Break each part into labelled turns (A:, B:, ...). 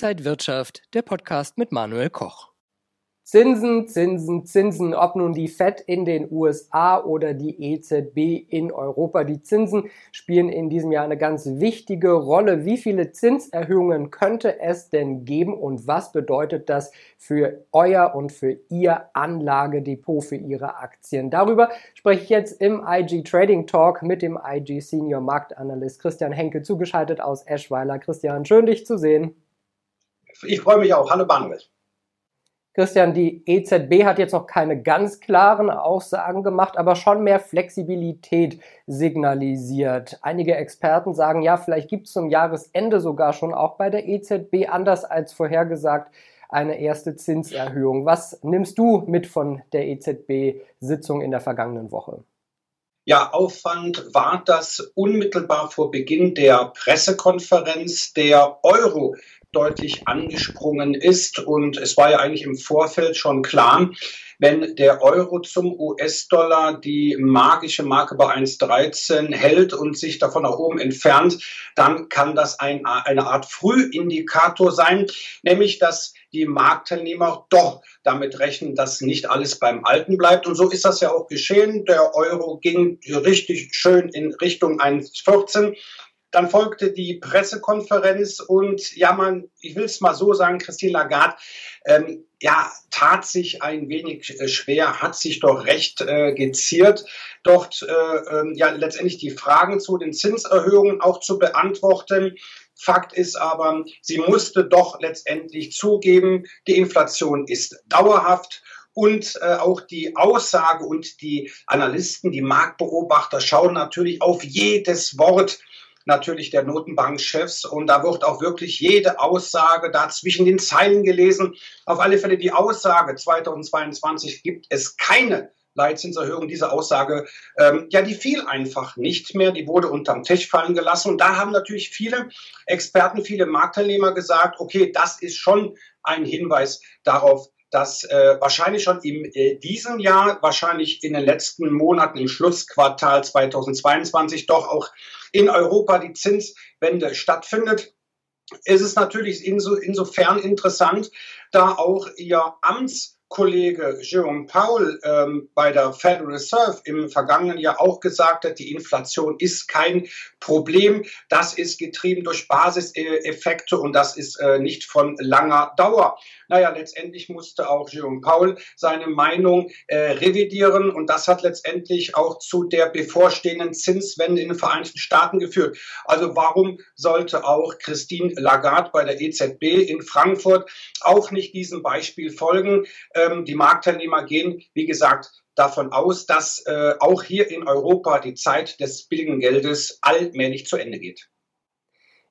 A: Inside Wirtschaft, der Podcast mit Manuel Koch.
B: Zinsen, Zinsen, Zinsen, ob nun die Fed in den USA oder die EZB in Europa. Die Zinsen spielen in diesem Jahr eine ganz wichtige Rolle. Wie viele Zinserhöhungen könnte es denn geben und was bedeutet das für euer und für ihr Anlagedepot, für Ihre Aktien? Darüber spreche ich jetzt im IG Trading Talk mit dem IG Senior Marktanalyst Christian Henke zugeschaltet aus Eschweiler. Christian, schön dich zu sehen.
C: Ich freue mich auch. Hallo Manuel.
B: Christian, die EZB hat jetzt noch keine ganz klaren Aussagen gemacht, aber schon mehr Flexibilität signalisiert. Einige Experten sagen, ja, vielleicht gibt es zum Jahresende sogar schon auch bei der EZB, anders als vorhergesagt, eine erste Zinserhöhung. Was nimmst du mit von der EZB-Sitzung in der vergangenen Woche?
C: Ja, Aufwand war das unmittelbar vor Beginn der Pressekonferenz der Euro deutlich angesprungen ist. Und es war ja eigentlich im Vorfeld schon klar, wenn der Euro zum US-Dollar die magische Marke bei 1,13 hält und sich davon nach oben entfernt, dann kann das ein, eine Art Frühindikator sein, nämlich dass die Marktteilnehmer doch damit rechnen, dass nicht alles beim Alten bleibt. Und so ist das ja auch geschehen. Der Euro ging richtig schön in Richtung 1,14. Dann folgte die Pressekonferenz und ja, man, ich will es mal so sagen, Christine Lagarde, ähm, ja, tat sich ein wenig äh, schwer, hat sich doch recht äh, geziert, dort äh, äh, ja letztendlich die Fragen zu den Zinserhöhungen auch zu beantworten. Fakt ist aber, sie musste doch letztendlich zugeben, die Inflation ist dauerhaft und äh, auch die Aussage und die Analysten, die Marktbeobachter schauen natürlich auf jedes Wort natürlich der Notenbankchefs. Und da wird auch wirklich jede Aussage da zwischen den Zeilen gelesen. Auf alle Fälle die Aussage 2022 gibt es keine Leitzinserhöhung, diese Aussage, ähm, ja, die fiel einfach nicht mehr, die wurde unterm Tisch fallen gelassen. Und da haben natürlich viele Experten, viele Marktteilnehmer gesagt, okay, das ist schon ein Hinweis darauf, dass äh, wahrscheinlich schon in äh, diesem Jahr, wahrscheinlich in den letzten Monaten im Schlussquartal 2022 doch auch in Europa die Zinswende stattfindet. Es ist natürlich inso, insofern interessant, da auch ihr Amts Kollege Jerome Powell ähm, bei der Federal Reserve im vergangenen Jahr auch gesagt hat, die Inflation ist kein Problem. Das ist getrieben durch Basiseffekte und das ist äh, nicht von langer Dauer. Naja, letztendlich musste auch Jerome Powell seine Meinung äh, revidieren und das hat letztendlich auch zu der bevorstehenden Zinswende in den Vereinigten Staaten geführt. Also warum sollte auch Christine Lagarde bei der EZB in Frankfurt auch nicht diesem Beispiel folgen? Ähm, die Marktteilnehmer gehen, wie gesagt, davon aus, dass äh, auch hier in Europa die Zeit des billigen Geldes allmählich zu Ende geht.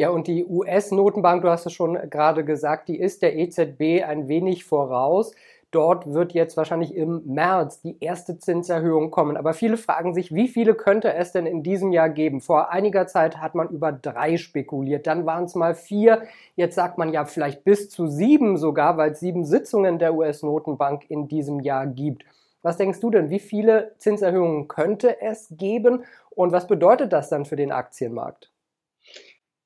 B: Ja, und die US-Notenbank, du hast es schon gerade gesagt, die ist der EZB ein wenig voraus. Dort wird jetzt wahrscheinlich im März die erste Zinserhöhung kommen. Aber viele fragen sich, wie viele könnte es denn in diesem Jahr geben? Vor einiger Zeit hat man über drei spekuliert, dann waren es mal vier. Jetzt sagt man ja vielleicht bis zu sieben sogar, weil es sieben Sitzungen der US-Notenbank in diesem Jahr gibt. Was denkst du denn, wie viele Zinserhöhungen könnte es geben und was bedeutet das dann für den Aktienmarkt?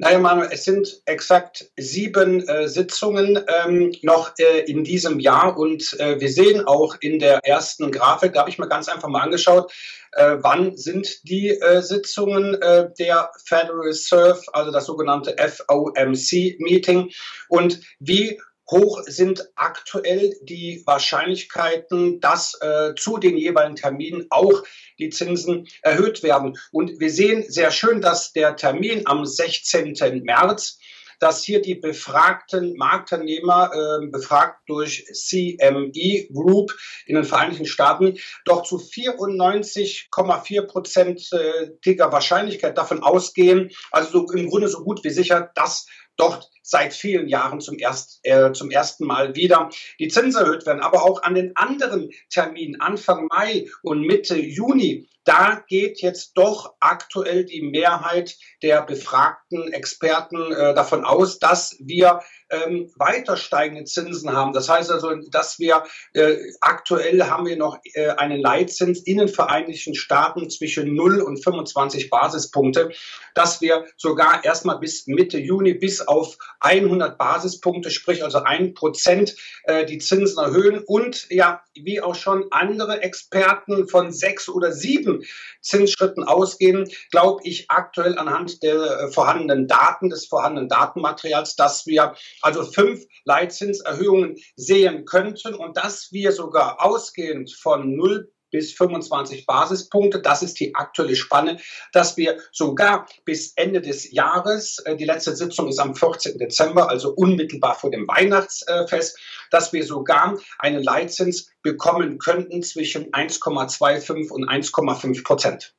C: Naja, Manuel, es sind exakt sieben äh, Sitzungen ähm, noch äh, in diesem Jahr und äh, wir sehen auch in der ersten Grafik, da habe ich mir ganz einfach mal angeschaut, äh, wann sind die äh, Sitzungen äh, der Federal Reserve, also das sogenannte FOMC-Meeting und wie hoch sind aktuell die Wahrscheinlichkeiten, dass äh, zu den jeweiligen Terminen auch die Zinsen erhöht werden. Und wir sehen sehr schön, dass der Termin am 16. März dass hier die befragten Marktteilnehmer, äh, befragt durch CME Group in den Vereinigten Staaten, doch zu 94,4 prozentiger Wahrscheinlichkeit davon ausgehen, also so im Grunde so gut wie sicher, dass dort seit vielen Jahren zum, erst, äh, zum ersten Mal wieder die Zinsen erhöht werden. Aber auch an den anderen Terminen Anfang Mai und Mitte Juni, Da geht jetzt doch aktuell die Mehrheit der befragten Experten äh, davon aus, dass wir ähm, weiter steigende Zinsen haben. Das heißt also, dass wir äh, aktuell haben wir noch äh, einen Leitzins in den Vereinigten Staaten zwischen 0 und 25 Basispunkte, dass wir sogar erstmal bis Mitte Juni bis auf 100 Basispunkte, sprich also ein Prozent, äh, die Zinsen erhöhen und ja, wie auch schon andere Experten von sechs oder sieben Zinsschritten ausgehen, glaube ich aktuell anhand der äh, vorhandenen Daten, des vorhandenen Datenmaterials, dass wir also fünf Leitzinserhöhungen sehen könnten und dass wir sogar ausgehend von 0 bis 25 Basispunkte. Das ist die aktuelle Spanne, dass wir sogar bis Ende des Jahres, äh, die letzte Sitzung ist am 14. Dezember, also unmittelbar vor dem Weihnachtsfest, dass wir sogar einen Leitzins bekommen könnten zwischen 1,25 und 1,5 Prozent.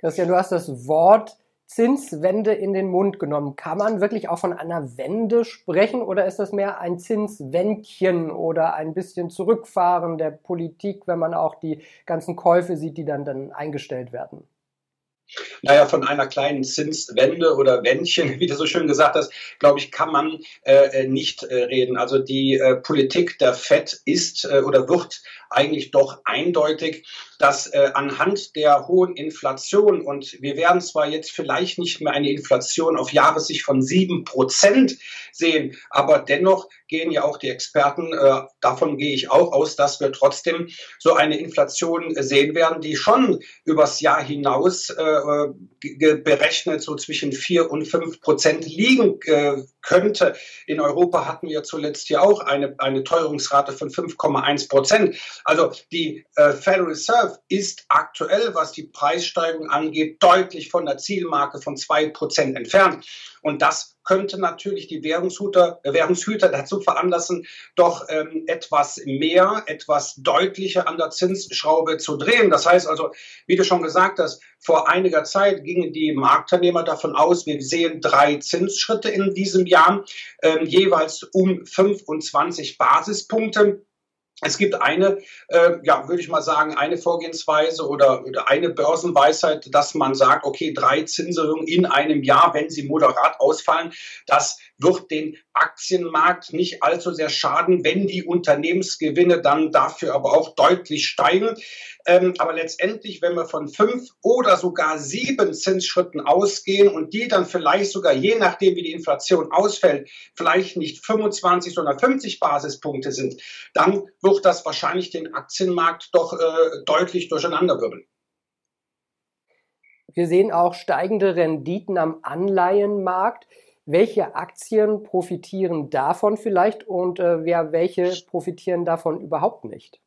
B: Christian, du hast das Wort Zinswende in den Mund genommen. Kann man wirklich auch von einer Wende sprechen oder ist das mehr ein Zinswändchen oder ein bisschen Zurückfahren der Politik, wenn man auch die ganzen Käufe sieht, die dann, dann eingestellt werden?
C: Naja, von einer kleinen Zinswende oder Wändchen, wie du so schön gesagt hast, glaube ich, kann man äh, nicht äh, reden. Also die äh, Politik der FED ist äh, oder wird eigentlich doch eindeutig, dass äh, anhand der hohen Inflation und wir werden zwar jetzt vielleicht nicht mehr eine Inflation auf Jahressicht von sieben Prozent sehen, aber dennoch gehen ja auch die Experten, äh, davon gehe ich auch aus, dass wir trotzdem so eine Inflation sehen werden, die schon übers Jahr hinaus äh, berechnet so zwischen vier und fünf Prozent liegen äh, könnte. In Europa hatten wir zuletzt ja auch eine, eine Teuerungsrate von 5,1 Prozent. Also die äh, Federal Reserve ist aktuell, was die Preissteigerung angeht, deutlich von der Zielmarke von zwei Prozent entfernt. Und das könnte natürlich die Währungshüter, äh, Währungshüter dazu veranlassen, doch ähm, etwas mehr, etwas deutlicher an der Zinsschraube zu drehen. Das heißt also, wie du schon gesagt hast, vor einiger Zeit gingen die Marktteilnehmer davon aus, wir sehen drei Zinsschritte in diesem Jahr, ähm, jeweils um 25 Basispunkte. Es gibt eine, äh, ja, würde ich mal sagen, eine Vorgehensweise oder, oder eine Börsenweisheit, dass man sagt, okay, drei Zinserhöhungen in einem Jahr, wenn sie moderat ausfallen, das wird den Aktienmarkt nicht allzu sehr schaden, wenn die Unternehmensgewinne dann dafür aber auch deutlich steigen. Ähm, aber letztendlich, wenn wir von fünf oder sogar sieben Zinsschritten ausgehen und die dann vielleicht sogar, je nachdem wie die Inflation ausfällt, vielleicht nicht 25, sondern 50 Basispunkte sind, dann wird das wahrscheinlich den Aktienmarkt doch äh, deutlich durcheinanderwirbeln.
B: Wir sehen auch steigende Renditen am Anleihenmarkt. Welche Aktien profitieren davon vielleicht und äh, wer, welche profitieren davon überhaupt nicht?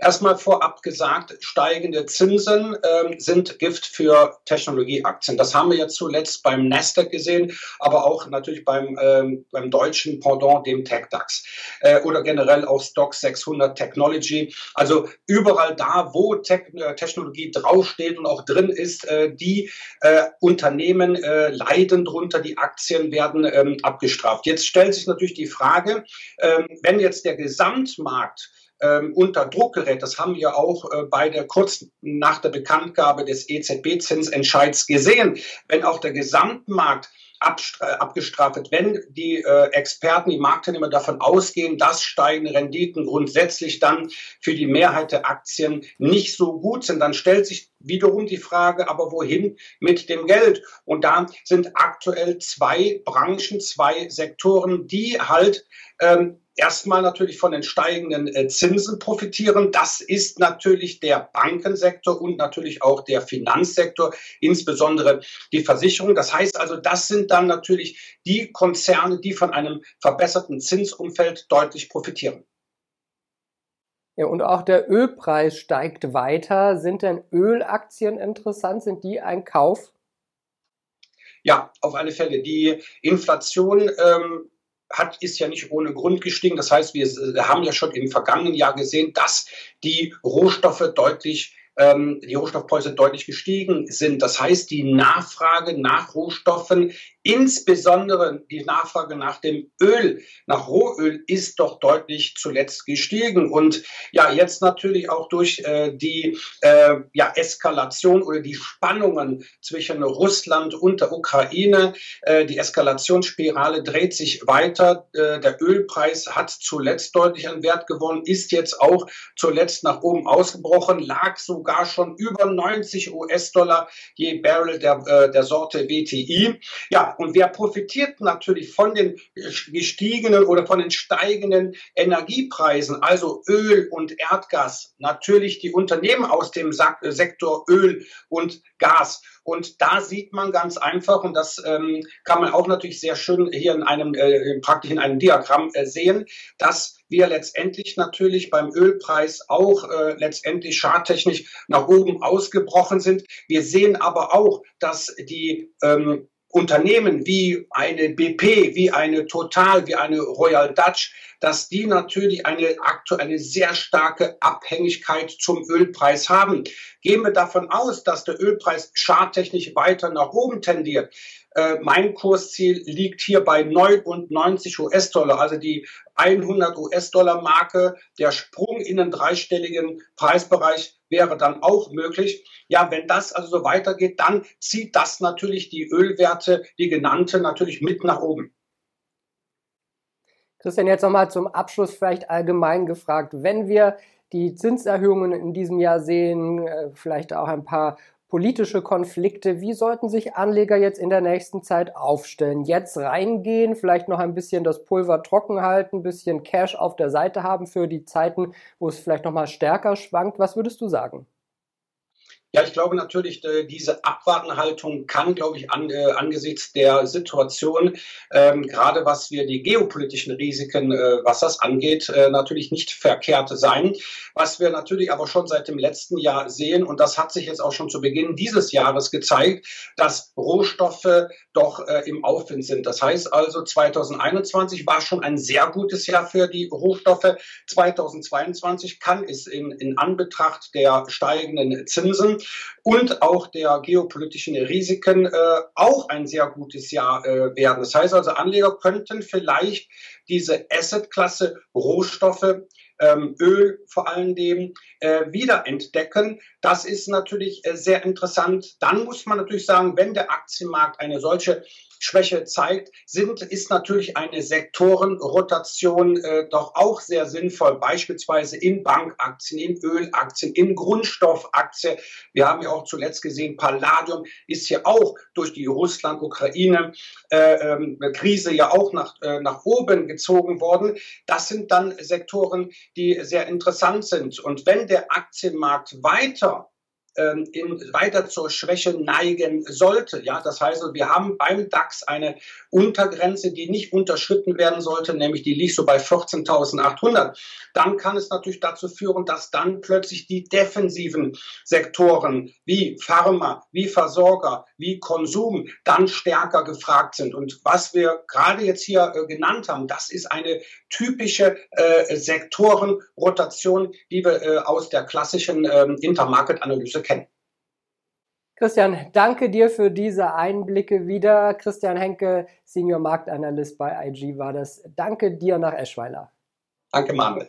C: Erstmal vorab gesagt, steigende Zinsen ähm, sind Gift für Technologieaktien. Das haben wir jetzt zuletzt beim Nasdaq gesehen, aber auch natürlich beim, ähm, beim deutschen Pendant, dem TechDAX äh, oder generell auch Stock 600 Technology. Also überall da, wo Te äh, Technologie draufsteht und auch drin ist, äh, die äh, Unternehmen äh, leiden drunter, die Aktien werden ähm, abgestraft. Jetzt stellt sich natürlich die Frage, ähm, wenn jetzt der Gesamtmarkt ähm, unter Druck gerät. Das haben wir auch äh, bei der kurz nach der Bekanntgabe des EZB-Zinsentscheids gesehen. Wenn auch der Gesamtmarkt abgestraft wird, wenn die äh, Experten, die Marktteilnehmer davon ausgehen, dass steigende Renditen grundsätzlich dann für die Mehrheit der Aktien nicht so gut sind, dann stellt sich wiederum die Frage, aber wohin mit dem Geld? Und da sind aktuell zwei Branchen, zwei Sektoren, die halt ähm, erstmal natürlich von den steigenden äh, Zinsen profitieren. Das ist natürlich der Bankensektor und natürlich auch der Finanzsektor, insbesondere die Versicherung. Das heißt also, das sind dann natürlich die Konzerne, die von einem verbesserten Zinsumfeld deutlich profitieren.
B: Ja, und auch der Ölpreis steigt weiter. Sind denn Ölaktien interessant? Sind die ein Kauf?
C: Ja, auf alle Fälle. Die Inflation ähm, hat, ist ja nicht ohne Grund gestiegen. Das heißt, wir haben ja schon im vergangenen Jahr gesehen, dass die Rohstoffe deutlich ähm, die Rohstoffpreise deutlich gestiegen sind. Das heißt, die Nachfrage nach Rohstoffen, insbesondere die Nachfrage nach dem Öl, nach Rohöl, ist doch deutlich zuletzt gestiegen. Und ja, jetzt natürlich auch durch äh, die äh, ja, Eskalation oder die Spannungen zwischen Russland und der Ukraine. Äh, die Eskalationsspirale dreht sich weiter. Äh, der Ölpreis hat zuletzt deutlich an Wert gewonnen, ist jetzt auch zuletzt nach oben ausgebrochen, lag sogar schon über 90 US-Dollar je Barrel der, äh, der Sorte WTI. Ja, und wer profitiert natürlich von den gestiegenen oder von den steigenden Energiepreisen, also Öl und Erdgas? Natürlich die Unternehmen aus dem Sektor Öl und Gas. Und da sieht man ganz einfach, und das ähm, kann man auch natürlich sehr schön hier in einem, äh, praktisch in einem Diagramm äh, sehen, dass wir letztendlich natürlich beim Ölpreis auch äh, letztendlich schadtechnisch nach oben ausgebrochen sind. Wir sehen aber auch, dass die ähm, Unternehmen wie eine BP, wie eine Total, wie eine Royal Dutch, dass die natürlich eine aktuelle sehr starke Abhängigkeit zum Ölpreis haben. Gehen wir davon aus, dass der Ölpreis charttechnisch weiter nach oben tendiert. Äh, mein Kursziel liegt hier bei 99 US-Dollar, also die 100 US-Dollar-Marke. Der Sprung in den dreistelligen Preisbereich wäre dann auch möglich. Ja, wenn das also so weitergeht, dann zieht das natürlich die Ölwerte, die genannte, natürlich mit nach oben.
B: Christian, jetzt nochmal zum Abschluss vielleicht allgemein gefragt. Wenn wir die Zinserhöhungen in diesem Jahr sehen, äh, vielleicht auch ein paar politische Konflikte, wie sollten sich Anleger jetzt in der nächsten Zeit aufstellen? Jetzt reingehen, vielleicht noch ein bisschen das Pulver trocken halten, ein bisschen Cash auf der Seite haben für die Zeiten, wo es vielleicht nochmal stärker schwankt. Was würdest du sagen?
C: Ja, ich glaube natürlich, äh, diese Abwartenhaltung kann, glaube ich, an, äh, angesichts der Situation, ähm, gerade was wir die geopolitischen Risiken, äh, was das angeht, äh, natürlich nicht verkehrt sein. Was wir natürlich aber schon seit dem letzten Jahr sehen, und das hat sich jetzt auch schon zu Beginn dieses Jahres gezeigt, dass Rohstoffe doch äh, im Aufwind sind. Das heißt also, 2021 war schon ein sehr gutes Jahr für die Rohstoffe. 2022 kann es in, in Anbetracht der steigenden Zinsen und auch der geopolitischen Risiken äh, auch ein sehr gutes Jahr äh, werden. Das heißt also, Anleger könnten vielleicht diese Assetklasse Rohstoffe ähm, Öl vor allen Dingen äh, wiederentdecken. Das ist natürlich äh, sehr interessant. Dann muss man natürlich sagen, wenn der Aktienmarkt eine solche Schwäche zeigt, sind, ist natürlich eine Sektorenrotation äh, doch auch sehr sinnvoll, beispielsweise in Bankaktien, in Ölaktien, in Grundstoffaktien. Wir haben ja auch zuletzt gesehen, Palladium ist hier auch durch die Russland-Ukraine-Krise äh, ähm, ja auch nach, äh, nach oben gezogen worden. Das sind dann Sektoren, die sehr interessant sind. Und wenn der Aktienmarkt weiter ähm, in, weiter zur Schwäche neigen sollte. Ja, das heißt, wir haben beim DAX eine Untergrenze, die nicht unterschritten werden sollte, nämlich die liegt so bei 14.800. Dann kann es natürlich dazu führen, dass dann plötzlich die defensiven Sektoren wie Pharma, wie Versorger, wie Konsum dann stärker gefragt sind. Und was wir gerade jetzt hier äh, genannt haben, das ist eine typische äh, Sektorenrotation, die wir äh, aus der klassischen äh, Intermarket-Analyse kennen.
B: Christian, danke dir für diese Einblicke wieder. Christian Henke, Senior Marktanalyst bei IG war das. Danke dir nach Eschweiler.
C: Danke, Manuel.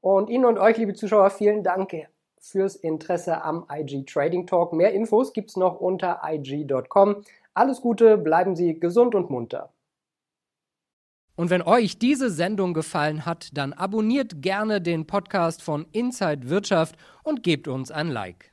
B: Und Ihnen und euch, liebe Zuschauer, vielen Dank fürs Interesse am IG Trading Talk. Mehr Infos gibt es noch unter IG.com. Alles Gute, bleiben Sie gesund und munter.
A: Und wenn euch diese Sendung gefallen hat, dann abonniert gerne den Podcast von Inside Wirtschaft und gebt uns ein Like.